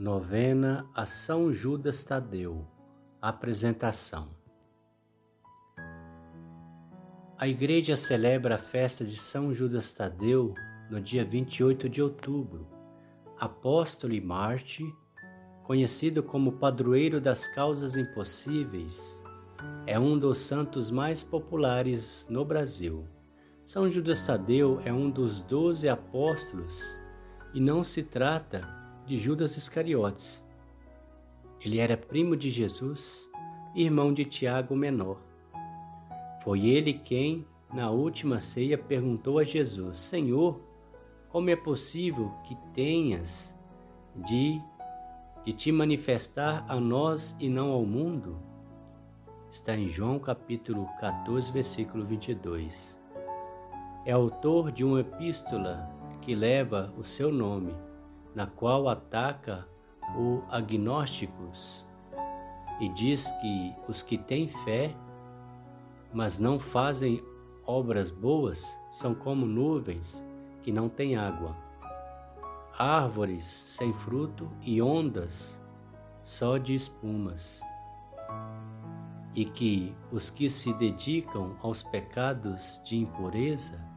Novena a São Judas Tadeu. Apresentação. A Igreja celebra a festa de São Judas Tadeu no dia 28 de outubro. Apóstolo e Marte, conhecido como padroeiro das causas impossíveis, é um dos santos mais populares no Brasil. São Judas Tadeu é um dos doze apóstolos e não se trata de Judas Iscariotes. Ele era primo de Jesus, irmão de Tiago Menor. Foi ele quem, na última ceia, perguntou a Jesus: Senhor, como é possível que tenhas de, de te manifestar a nós e não ao mundo? Está em João capítulo 14, versículo 22. É autor de uma epístola que leva o seu nome na qual ataca os agnósticos e diz que os que têm fé, mas não fazem obras boas, são como nuvens que não têm água, árvores sem fruto e ondas só de espumas. E que os que se dedicam aos pecados de impureza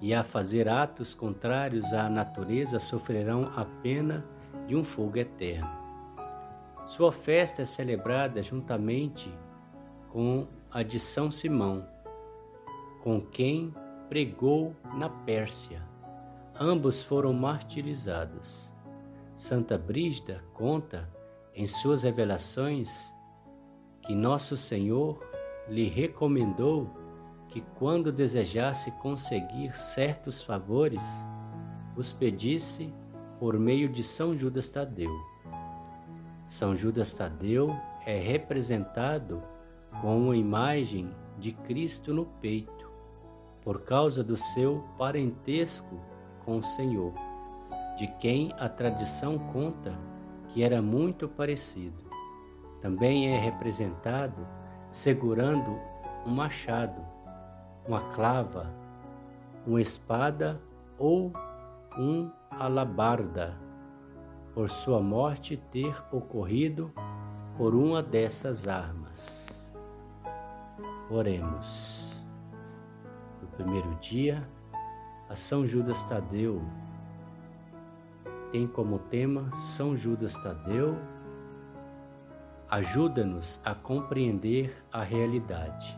e a fazer atos contrários à natureza sofrerão a pena de um fogo eterno. Sua festa é celebrada juntamente com a de São Simão, com quem pregou na Pérsia. Ambos foram martirizados. Santa Brígida conta em suas revelações que Nosso Senhor lhe recomendou que, quando desejasse conseguir certos favores, os pedisse por meio de São Judas Tadeu. São Judas Tadeu é representado com uma imagem de Cristo no peito, por causa do seu parentesco com o Senhor, de quem a tradição conta que era muito parecido. Também é representado segurando um machado uma clava, uma espada ou um alabarda, por sua morte ter ocorrido por uma dessas armas. Oremos. No primeiro dia, a São Judas Tadeu tem como tema São Judas Tadeu ajuda-nos a compreender a realidade.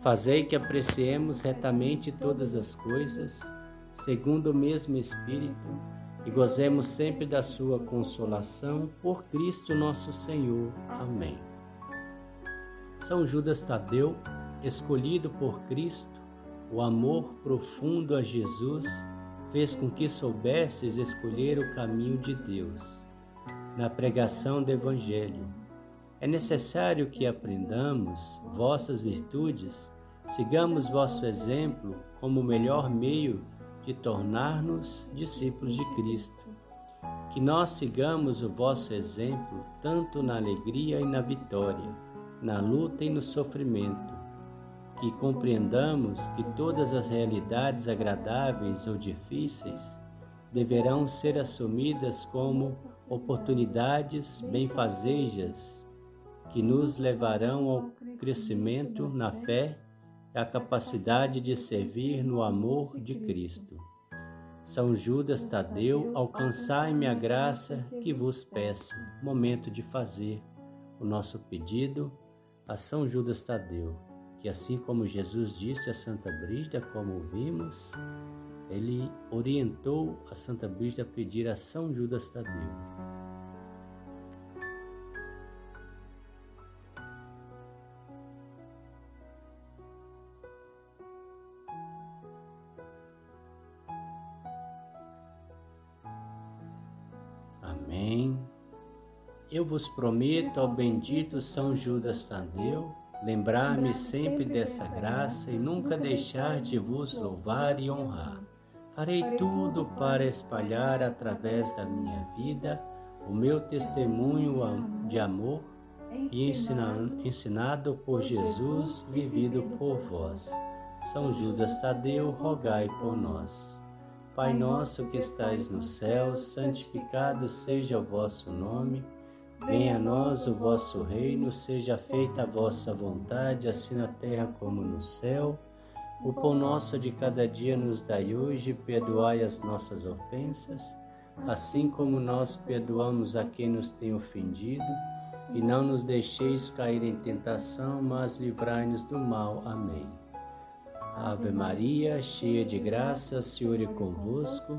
Fazei que apreciemos retamente todas as coisas, segundo o mesmo Espírito, e gozemos sempre da Sua consolação, por Cristo nosso Senhor. Amém. São Judas Tadeu, escolhido por Cristo, o amor profundo a Jesus fez com que soubesses escolher o caminho de Deus. Na pregação do Evangelho, é necessário que aprendamos vossas virtudes Sigamos vosso exemplo como o melhor meio de tornar-nos discípulos de Cristo. Que nós sigamos o vosso exemplo tanto na alegria e na vitória, na luta e no sofrimento. Que compreendamos que todas as realidades agradáveis ou difíceis deverão ser assumidas como oportunidades benfazejas que nos levarão ao crescimento na fé é a capacidade de servir no amor de Cristo. São Judas Tadeu, alcançai-me a graça que vos peço. Momento de fazer o nosso pedido a São Judas Tadeu, que assim como Jesus disse a Santa Brígida, como vimos, ele orientou a Santa Brígida a pedir a São Judas Tadeu. Eu vos prometo, ó bendito São Judas Tadeu, lembrar-me sempre dessa graça e nunca deixar de vos louvar e honrar. Farei tudo para espalhar através da minha vida o meu testemunho de amor e ensinado por Jesus, vivido por vós. São Judas Tadeu, rogai por nós. Pai nosso que estais no céu, santificado seja o vosso nome. Venha a nós o vosso reino, seja feita a vossa vontade, assim na terra como no céu. O pão nosso de cada dia nos dai hoje, perdoai as nossas ofensas, assim como nós perdoamos a quem nos tem ofendido, e não nos deixeis cair em tentação, mas livrai-nos do mal. Amém. Ave Maria, cheia de graça, o Senhor é convosco.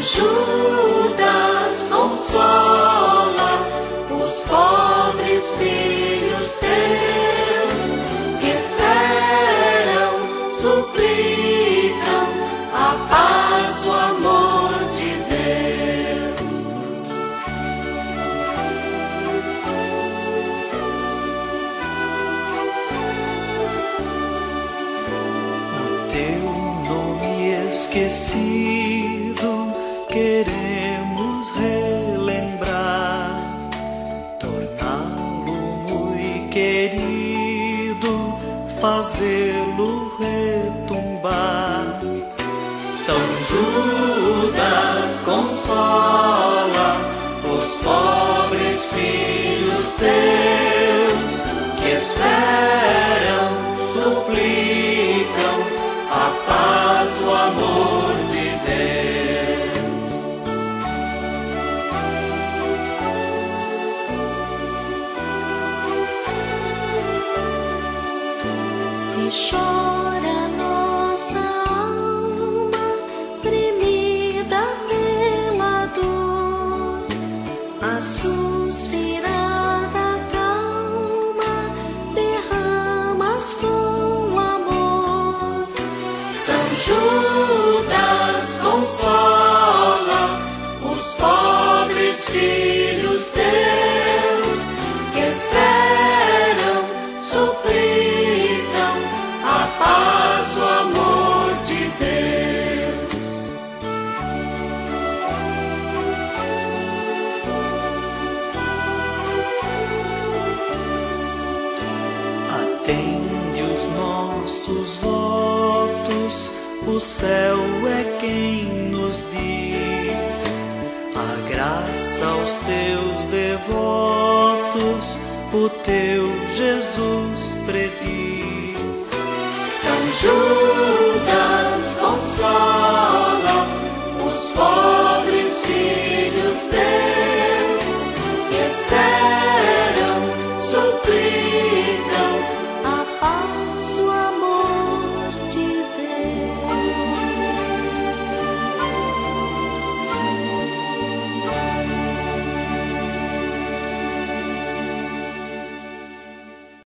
Judas consola os pobres filhos fazê-lo retumbar. São Judas consola Se chora graça aos teus devotos, o teu Jesus prediz. São Judas consola os pobres filhos teus.